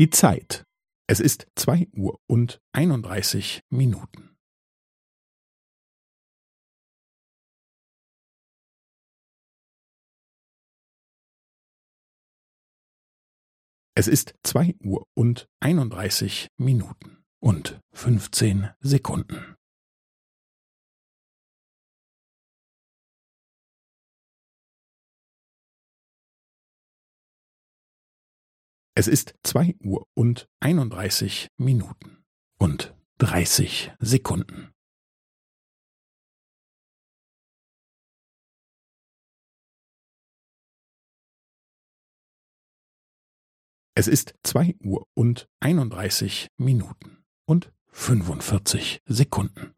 Die Zeit. Es ist zwei Uhr und einunddreißig Minuten. Es ist zwei Uhr und einunddreißig Minuten und fünfzehn Sekunden. Es ist zwei Uhr und einunddreißig Minuten und dreißig Sekunden. Es ist zwei Uhr und einunddreißig Minuten und fünfundvierzig Sekunden.